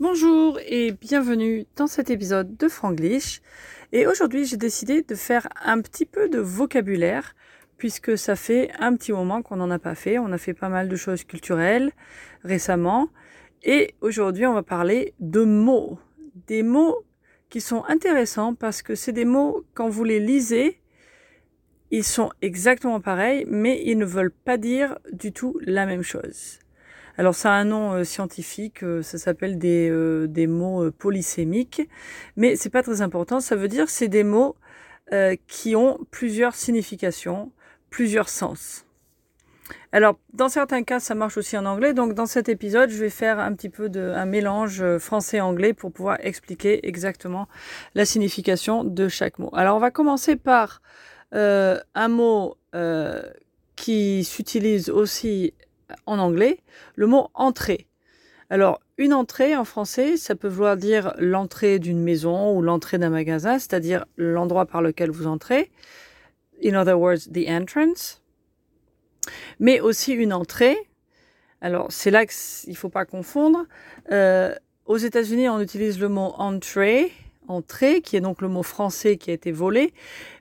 Bonjour et bienvenue dans cet épisode de Franglish. Et aujourd'hui, j'ai décidé de faire un petit peu de vocabulaire puisque ça fait un petit moment qu'on n'en a pas fait. On a fait pas mal de choses culturelles récemment. Et aujourd'hui, on va parler de mots. Des mots qui sont intéressants parce que c'est des mots, quand vous les lisez, ils sont exactement pareils, mais ils ne veulent pas dire du tout la même chose. Alors ça a un nom euh, scientifique, euh, ça s'appelle des, euh, des mots polysémiques, mais c'est pas très important. Ça veut dire c'est des mots qui ont plusieurs significations, plusieurs sens. Alors, dans certains cas, ça marche aussi en anglais. Donc, dans cet épisode, je vais faire un petit peu de un mélange français-anglais pour pouvoir expliquer exactement la signification de chaque mot. Alors, on va commencer par euh, un mot euh, qui s'utilise aussi en anglais, le mot entrée. Alors, une entrée en français, ça peut vouloir dire l'entrée d'une maison ou l'entrée d'un magasin, c'est-à-dire l'endroit par lequel vous entrez. In other words, the entrance. Mais aussi une entrée. Alors, c'est là qu'il ne faut pas confondre. Euh, aux États-Unis, on utilise le mot entrée, entrée, qui est donc le mot français qui a été volé.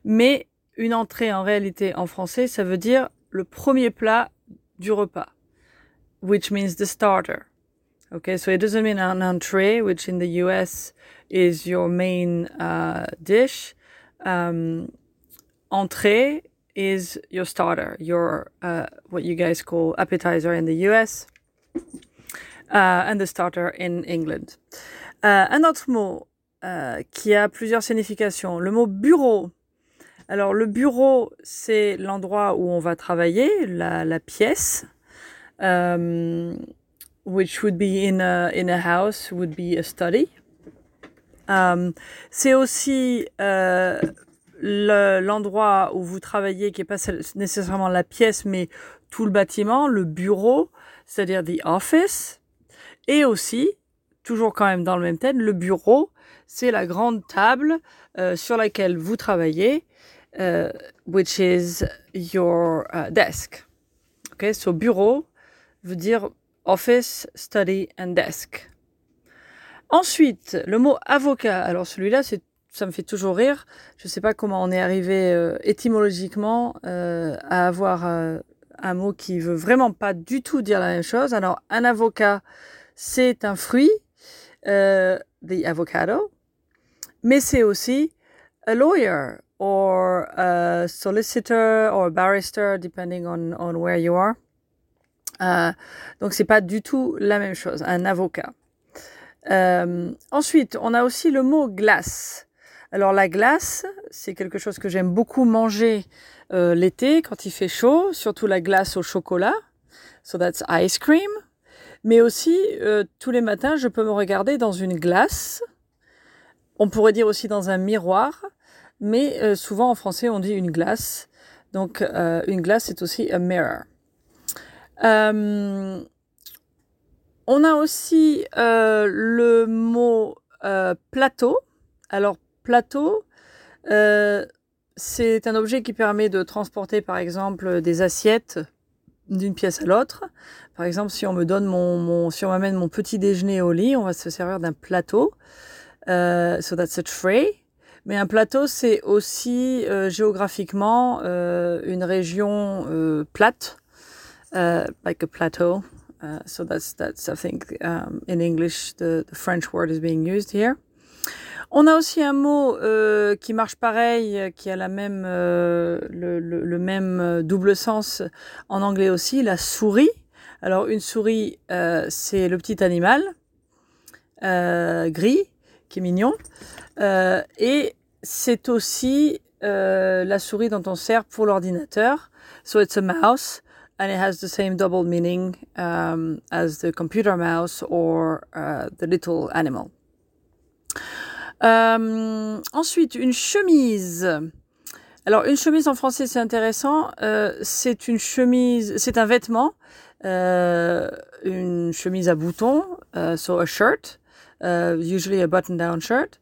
Mais une entrée en réalité en français, ça veut dire le premier plat du repas, which means the starter. Okay, so it doesn't mean an entree, which in the US is your main uh, dish. Um, entrée is your starter, your uh, what you guys call appetizer in the US, uh, and the starter in England. Uh, un autre mot uh, qui a plusieurs significations, le mot bureau. Alors le bureau, c'est l'endroit où on va travailler, la pièce. Um, which would be in a, in a house, would be a study. Um, c'est aussi euh, l'endroit où vous travaillez, qui n'est pas nécessairement la pièce, mais tout le bâtiment, le bureau, c'est-à-dire the office. Et aussi, toujours quand même dans le même thème, le bureau, c'est la grande table euh, sur laquelle vous travaillez uh, which is your uh, desk. Okay, so bureau veut dire office, study and desk. Ensuite, le mot avocat. Alors celui-là, c'est ça me fait toujours rire. Je ne sais pas comment on est arrivé euh, étymologiquement euh, à avoir euh, un mot qui veut vraiment pas du tout dire la même chose. Alors, un avocat, c'est un fruit, euh, the avocado, mais c'est aussi a lawyer or a solicitor or a barrister, depending on, on where you are. Euh, donc c'est pas du tout la même chose, un avocat. Euh, ensuite, on a aussi le mot glace. Alors la glace, c'est quelque chose que j'aime beaucoup manger euh, l'été quand il fait chaud, surtout la glace au chocolat. So that's ice cream. Mais aussi, euh, tous les matins, je peux me regarder dans une glace. On pourrait dire aussi dans un miroir mais euh, souvent en français on dit une glace. Donc une glace c'est aussi a mirror. Euh, on a aussi euh, le mot euh, plateau. Alors plateau, c'est un objet qui permet de transporter par exemple des assiettes d'une pièce à l'autre. Par exemple, si on me donne mon, mon si on m'amène mon petit déjeuner au lit, on va se servir d'un plateau. so that's a tray. Mais un plateau, c'est aussi euh, géographiquement euh, une région euh, plate, like a plateau. Uh, so that's that's I think um, in English the, the, French word is being used here. On a aussi un mot euh, qui marche pareil, qui a la même euh, le, même double sens en anglais aussi, la souris. Alors une souris, euh, c'est le petit animal gris qui est mignon. Euh, et c'est aussi euh, la souris dont on sert pour l'ordinateur. So it's a mouse and it has the same double meaning um, as the computer mouse or uh, the little animal. Euh, ensuite, une chemise. Alors, une chemise en français, c'est intéressant. Euh, c'est une chemise, c'est un vêtement, euh, une chemise à boutons, uh, so a shirt, uh, usually a button-down shirt.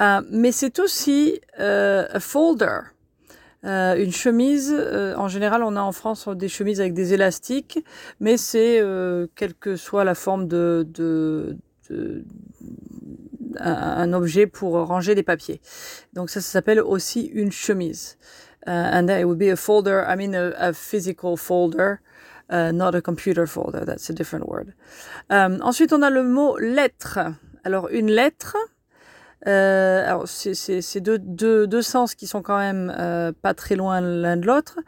Euh, mais c'est aussi euh, un folder. Euh, une chemise, euh, en général, on a en France des chemises avec des élastiques, mais c'est, euh, quelle que soit la forme de, un, objet pour ranger des papiers. Donc ça, ça s'appelle aussi une chemise. Uh, and a folder, I mean a, physical folder, uh, not a computer folder, that's a different word. Ensuite, on a le mot lettre. Alors une lettre, euh, alors c'est deux, deux, deux, sens qui sont quand même euh, pas très loin l'un de l'autre.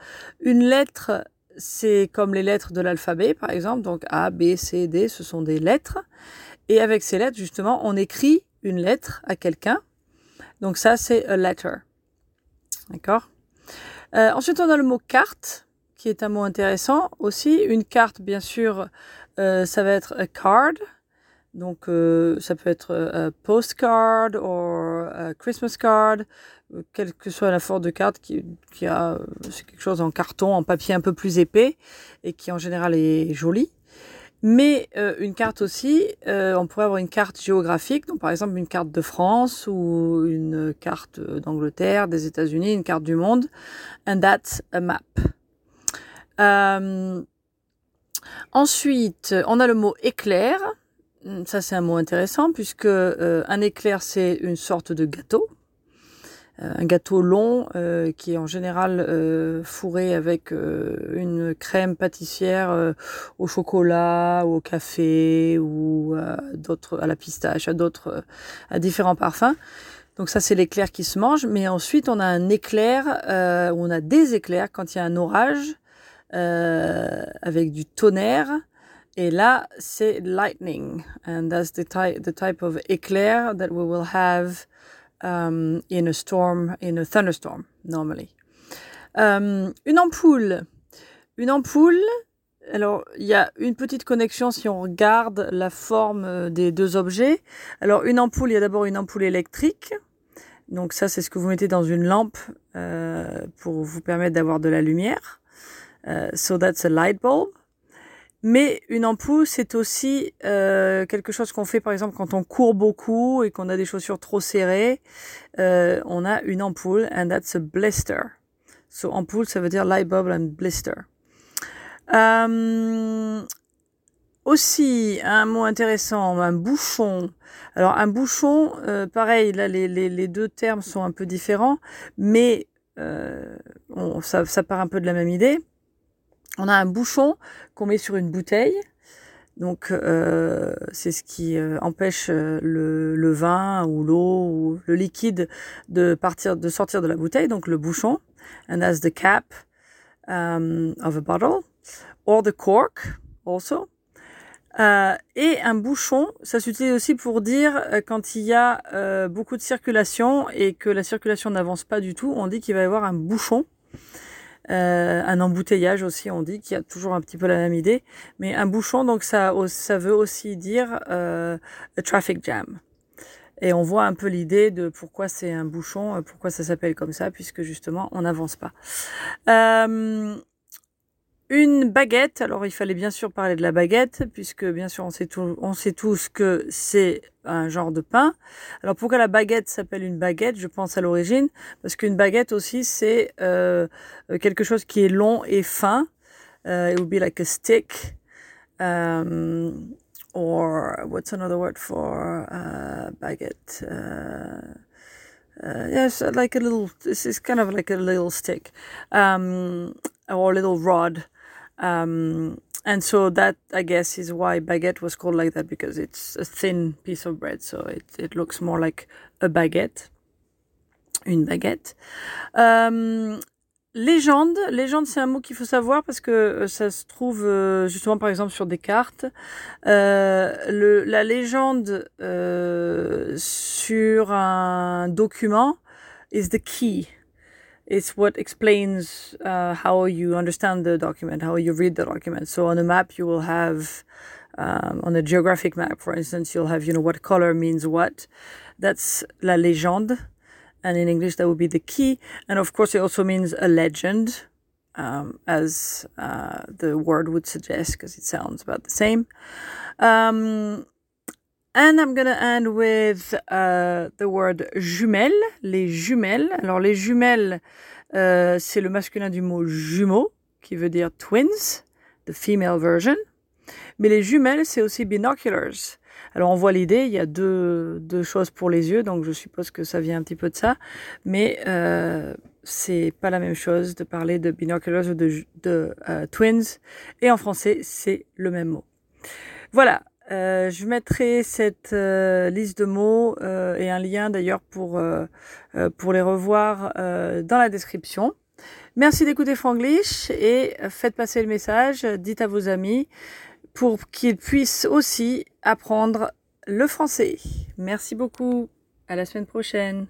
Une lettre, c'est comme les lettres de l'alphabet, par exemple. Donc A, B, C, D, ce sont des lettres. Et avec ces lettres, justement, on écrit une lettre à quelqu'un. Donc ça, c'est a letter. D'accord? Euh, Ensuite, on a le mot carte, qui est un mot intéressant aussi. Une carte, bien sûr, euh, ça va être a card. Donc, euh, ça peut être a postcard ou Christmas card, quelle que soit la forme de carte qui, qui a, c'est quelque chose en carton, en papier un peu plus épais et qui en général est joli. Mais euh, une carte aussi, euh, on pourrait avoir une carte géographique, donc par exemple une carte de France ou une carte d'Angleterre, des États-Unis, une carte du monde. And that's a map. Euh, ensuite, on a le mot éclair. Ça, c'est un mot intéressant puisque un éclair, c'est une sorte de gâteau. Euh, un gâteau long euh, qui est en général euh, fourré avec une crème pâtissière au chocolat ou au café ou d'autres à la pistache, à d'autres à différents parfums. Donc ça c'est l'éclair qui se mange, mais ensuite on a un éclair euh, on a des éclairs quand il y a un orage euh, avec du tonnerre. Et là c'est lightning, and that's the type the type of éclair that we will have um, in a storm, in a thunderstorm, normally. Um, une ampoule. Une ampoule, alors il y a une petite connexion si on regarde la forme euh, des deux objets. Alors une ampoule, il y a d'abord une ampoule électrique. Donc ça, c'est ce que vous mettez dans une lampe euh, pour vous permettre d'avoir de la lumière. Uh, so that's a light bulb. Mais une ampoule, c'est aussi euh, quelque chose qu'on fait par exemple quand on court beaucoup et qu'on a des chaussures trop serrées. Euh, on a une ampoule and that's a blister. So ampoule, ça veut dire light bulb and blister. Euh, aussi, un mot intéressant, un bouchon. Alors un bouchon, euh, pareil, là les, les, deux termes sont un peu différents, mais euh, on, ça, ça part un peu de la même idée on a un bouchon qu'on met sur une bouteille. Donc euh, c'est ce qui euh, empêche euh, le, vin ou l'eau ou le liquide de partir, de sortir de la bouteille. Donc le bouchon, and that's the cap um, of a bottle, or the cork also. et un bouchon, ça s'utilise aussi pour dire quand il y a beaucoup de circulation et que la circulation n'avance pas du tout, on dit qu'il va y avoir un bouchon. Euh, un embouteillage aussi, on dit, qu'il y a toujours un petit peu la même idée. Mais un bouchon, donc ça, ça veut aussi dire euh, a traffic jam. Et on voit un peu l'idée de pourquoi c'est un bouchon, euh, pourquoi ça s'appelle comme ça, puisque justement on n'avance pas. Euh, une baguette, alors il fallait bien sûr parler de la baguette, puisque bien sûr on sait, tout, on sait tous que c'est un genre de pain. Alors pourquoi la baguette s'appelle une baguette? Je pense à l'origine, parce qu'une baguette aussi c'est euh, quelque chose qui est long et fin. Uh, it would be like a stick. Um, or what's another word for uh, baguette? Uh, uh, yes, like a little. This is kind of like a little stick, um, or a little rod. Um, and so that I guess is why baguette was called like that because it's a thin piece of bread, so it, it looks more like a baguette, une baguette. Um, légende, légende c'est un mot qu'il faut savoir parce que euh, ça se trouve euh, justement par exemple sur des cartes. Euh, le, la légende sur un document is the key. It's what explains uh, how you understand the document, how you read the document. So on a map, you will have, um, on a geographic map, for instance, you'll have, you know, what color means what. That's la légende. And in English, that would be the key. And of course, it also means a legend, um, as uh, the word would suggest, because it sounds about the same. Um, And I'm gonna end with uh, the word jumelle, les jumelles. Alors les jumelles, euh, c'est le masculin du mot jumeau, qui veut dire twins, the female version. Mais les jumelles, c'est aussi binoculars. Alors on voit l'idée, il y a deux, deux, choses pour les yeux, donc je suppose que ça vient un petit peu de ça, mais euh, c'est pas la même chose de parler de binoculars ou de, de euh, twins, et en français c'est le même mot. Voilà, euh, je mettrai cette euh, liste de mots euh, et un lien d'ailleurs pour, pour les revoir dans la description. Merci d'écouter Franglish et faites passer le message, dites à vos amis pour qu'ils puissent aussi apprendre le français. Merci beaucoup. À la semaine prochaine.